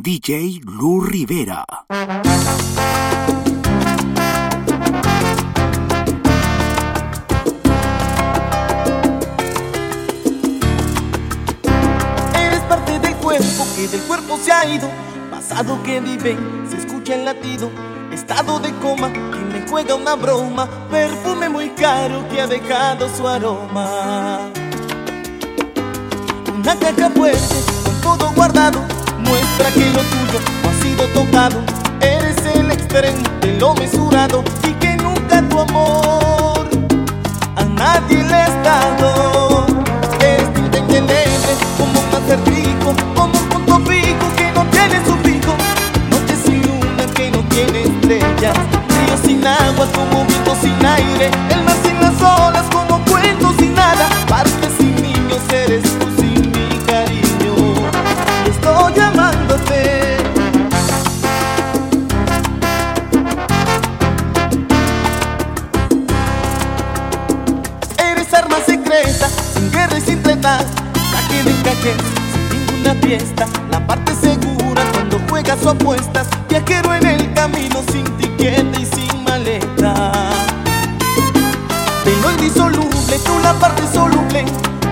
DJ Lu Rivera. Eres parte del cuerpo que del cuerpo se ha ido. Pasado que vive, se escucha el latido. Estado de coma que me juega una broma. Perfume muy caro que ha dejado su aroma. Una caja fuerte con todo guardado. Muestra que lo tuyo no ha sido tocado. Eres el extremo de lo mesurado. Y que nunca tu amor a nadie le has dado. Tinta indeleble como un acertijo, como un punto fijo que no tiene su pico. Noche sin luna que no tiene estrellas. Río sin agua como viento sin aire. El mar sin las olas como cuento sin nada. Parques sin niños eres tú tú la parte soluble.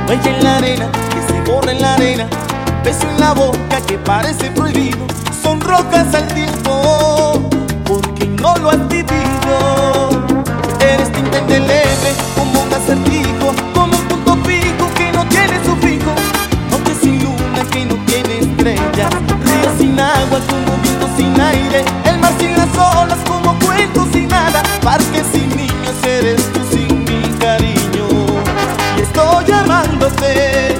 En la arena, que se borra en la arena. Beso en la boca que parece prohibido. Son rocas al tiempo, porque no lo has vivido. Eres tinta indeleble, como un acertijo, como un punto fijo que no tiene su fijo. Noche sin luna que no tiene estrellas, río sin agua como viento sin aire, el mar sin las olas como cuento sin nada, parque sin niños eres tú sin mi cariño. Y estoy llamándote.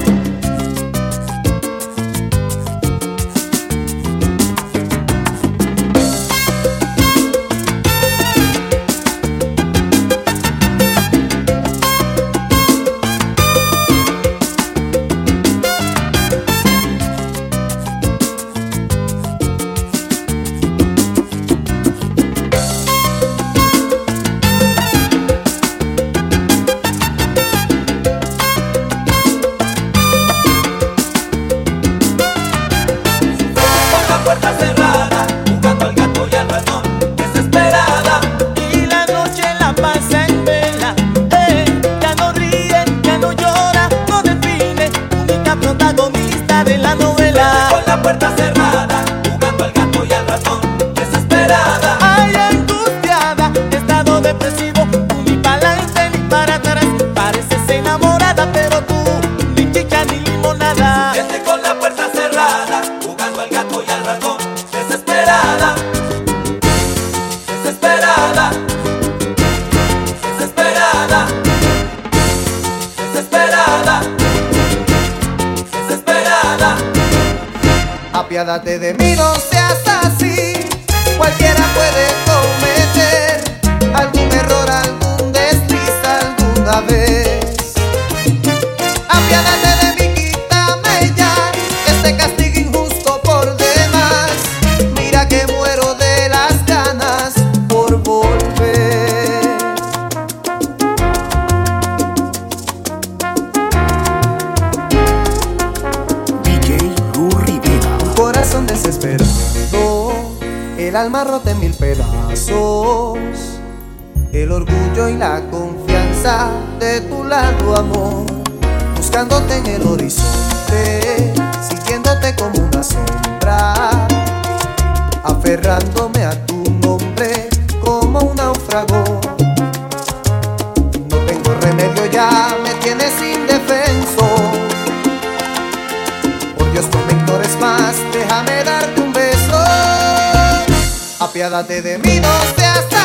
Y la confianza de tu lado, amor, buscándote en el horizonte, siguiéndote como una sombra, aferrándome a tu nombre como un náufrago. No tengo remedio, ya me tienes indefenso. Por Dios, no me más, déjame darte un beso. Apiádate de mí, no seas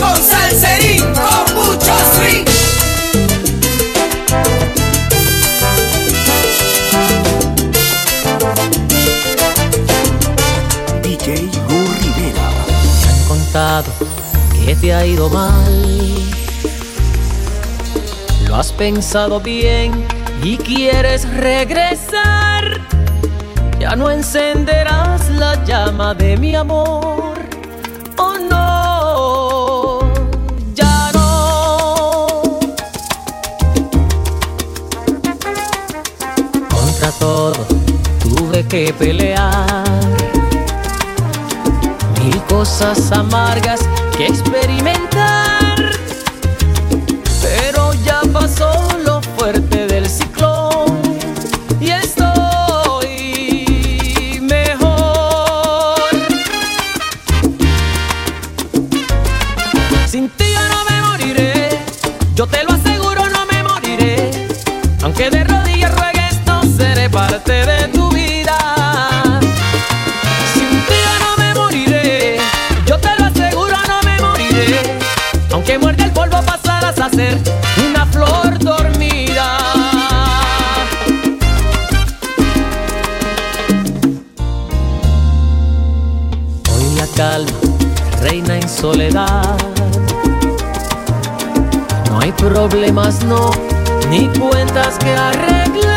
Con salserín, con mucho swing. DJ Gu Rivera. Me han contado que te ha ido mal. Lo has pensado bien y quieres regresar ya no encenderás la llama de mi amor. Oh no, ya no. Contra todo tuve que pelear. Mil cosas amargas que experimentar. Sin ti yo no me moriré, yo te lo aseguro, no me moriré. Aunque de rodillas ruegues, no seré parte de tu vida. Sin ti yo no me moriré, yo te lo aseguro, no me moriré. Aunque muerde el polvo, pasarás a ser una flor dormida. Hoy la calma reina en soledad. Problemas, no, ni cuentas que arreglar.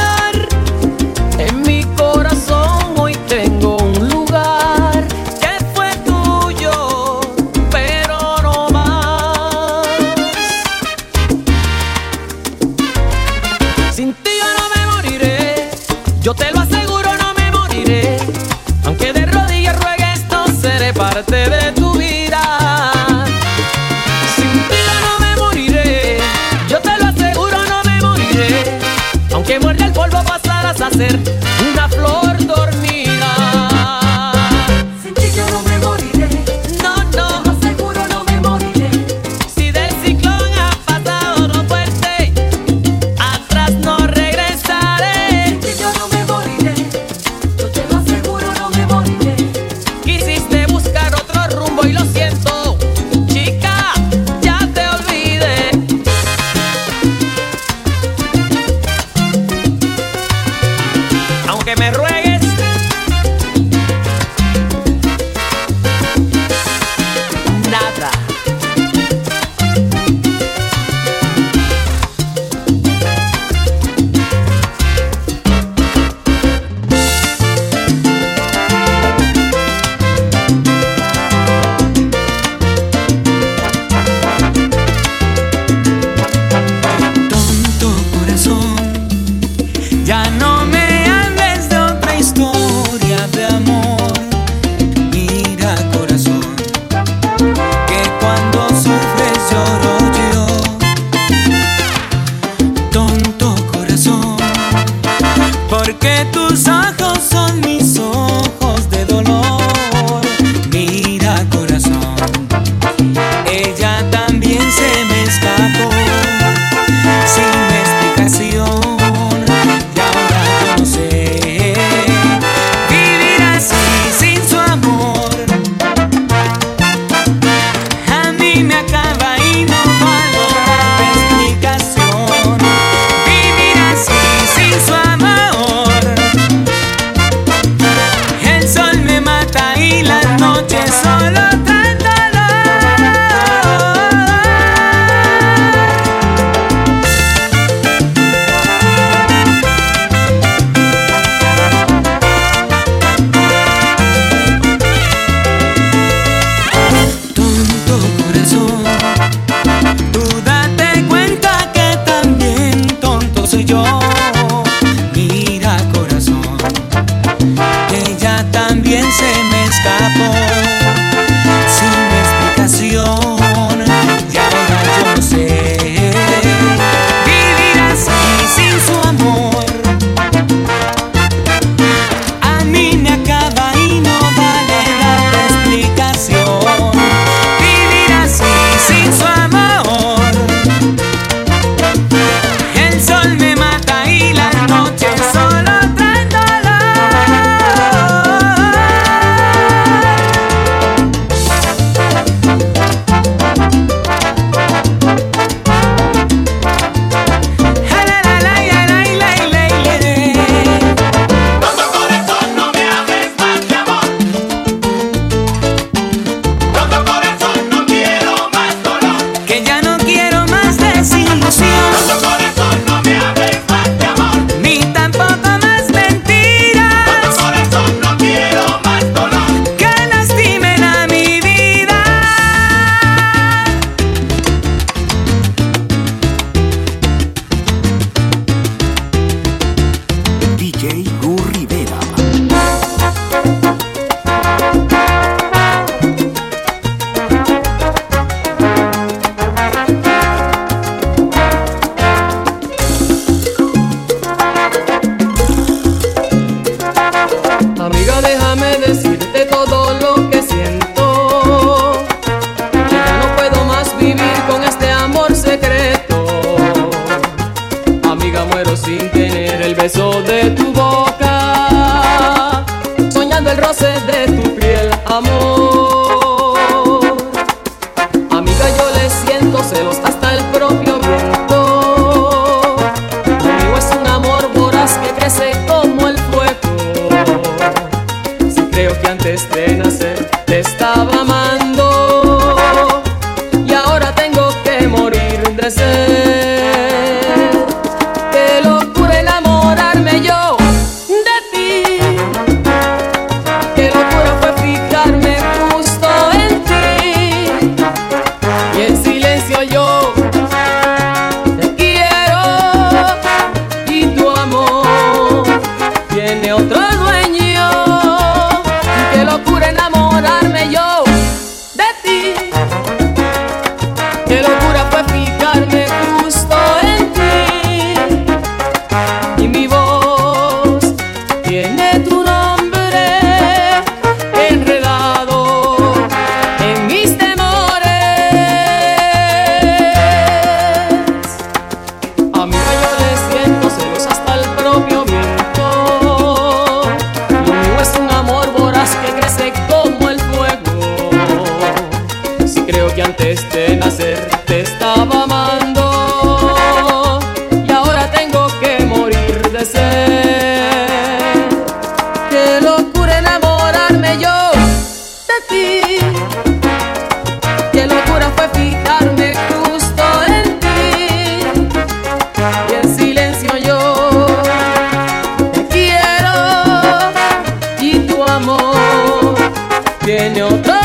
Tiene otro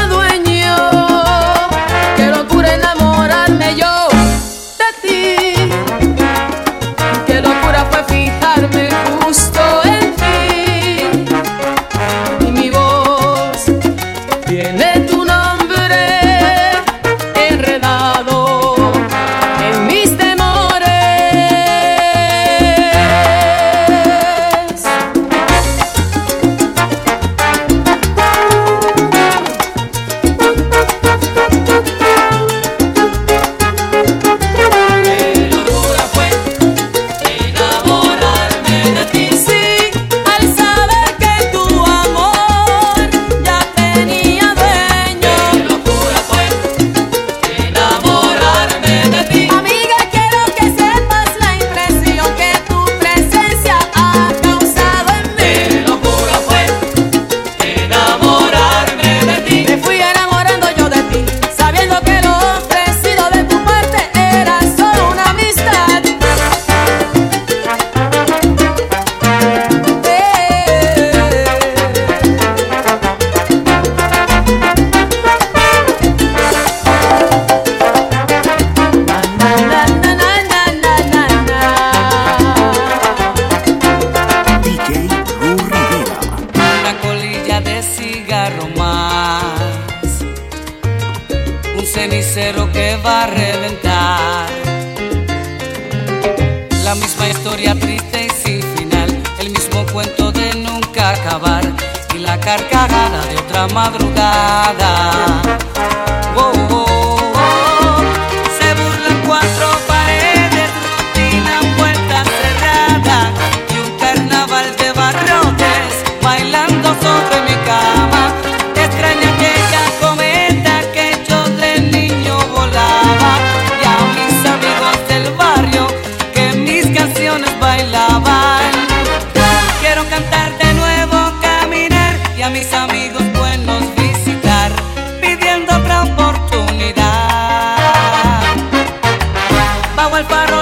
madrugada. Alfaro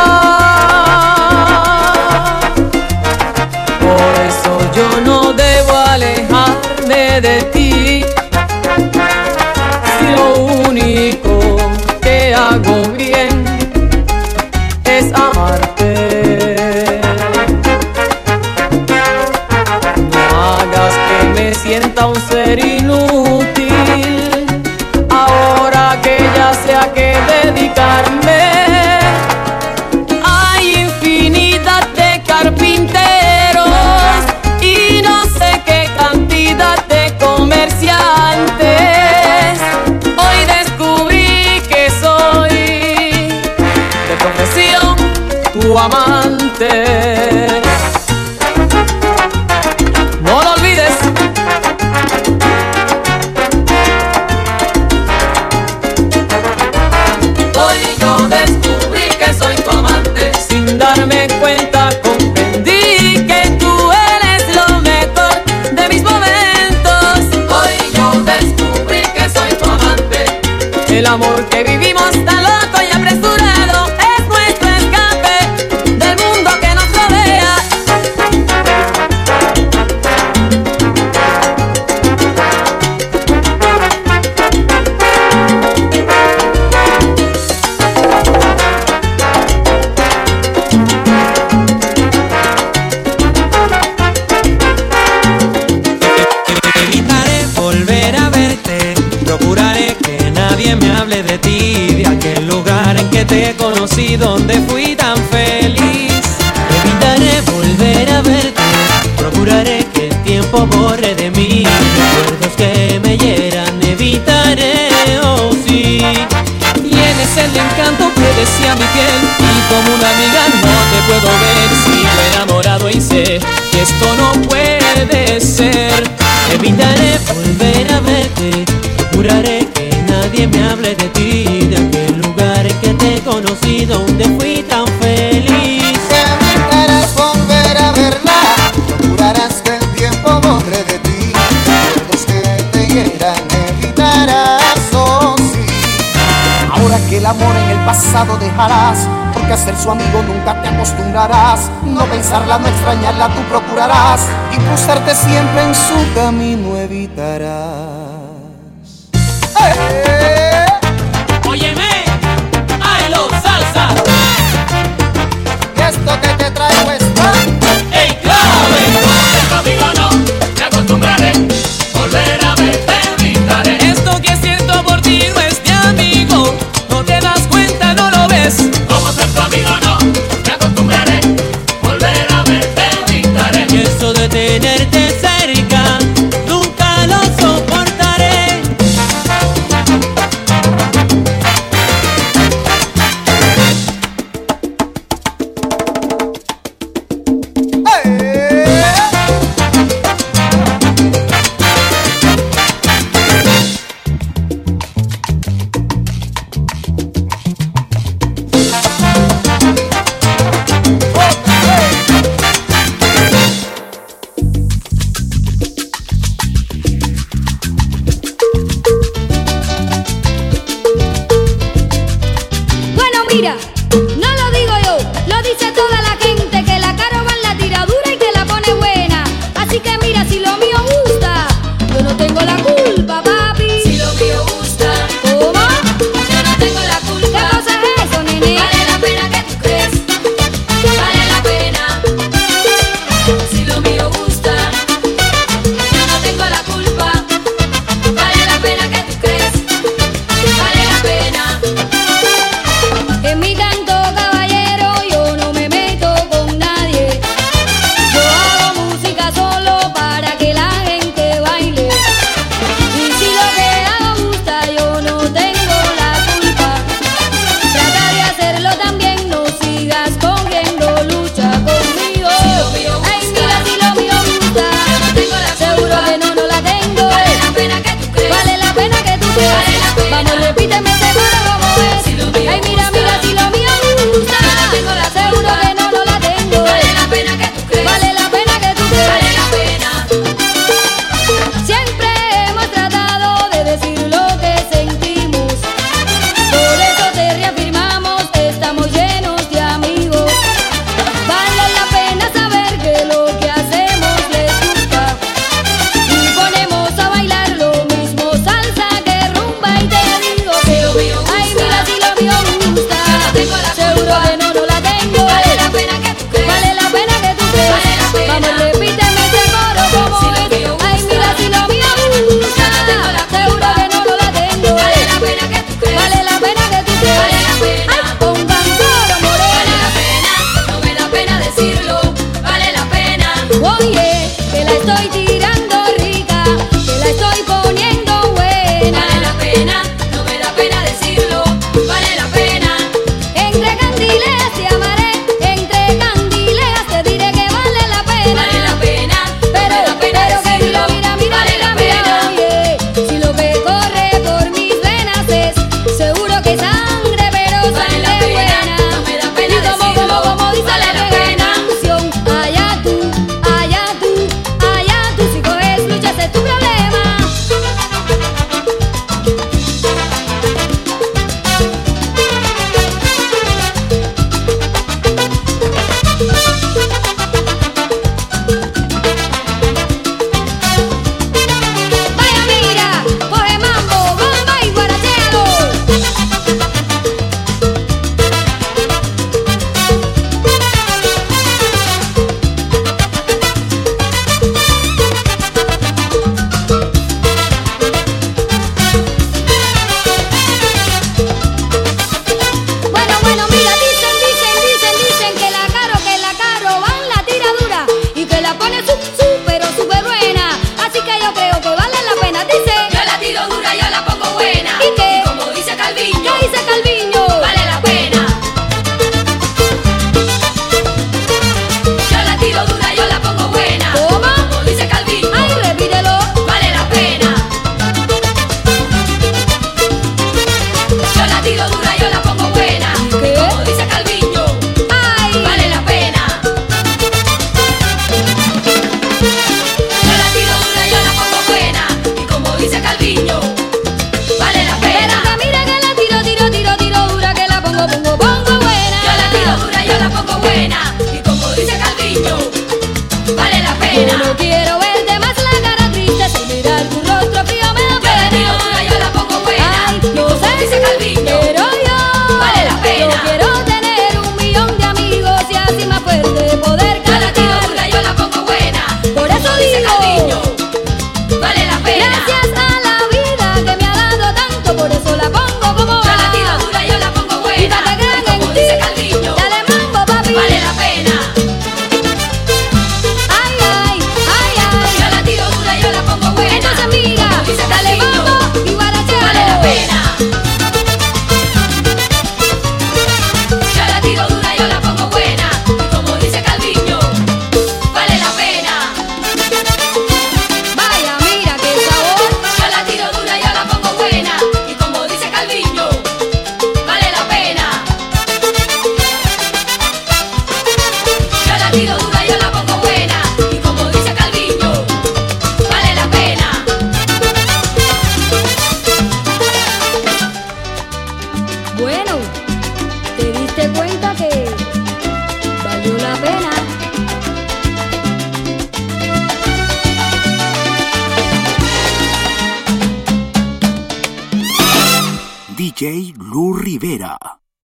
de ti. Si lo único que hago bien es amarte. sienta un ser inútil. Ahora que ya sé a qué dedicarme, amante. No lo olvides. Hoy yo descubrí que soy tu amante. Sin darme cuenta comprendí que tú eres lo mejor de mis momentos. Hoy yo descubrí que soy tu amante. El amor que vivimos tan donde fui tan feliz. Evitaré volver a verte, procuraré que el tiempo borre de mí recuerdos que me hieran, evitaré, oh sí. Tienes el encanto que decía mi piel y como una amiga no te puedo ver. Sigo enamorado y sé que esto no puede ser. Evitaré volver a verte, procuraré que nadie me hable de ti porque a ser su amigo nunca te acostumbrarás. No pensarla, no extrañarla, tú procurarás y cruzarte siempre en su camino evitarás.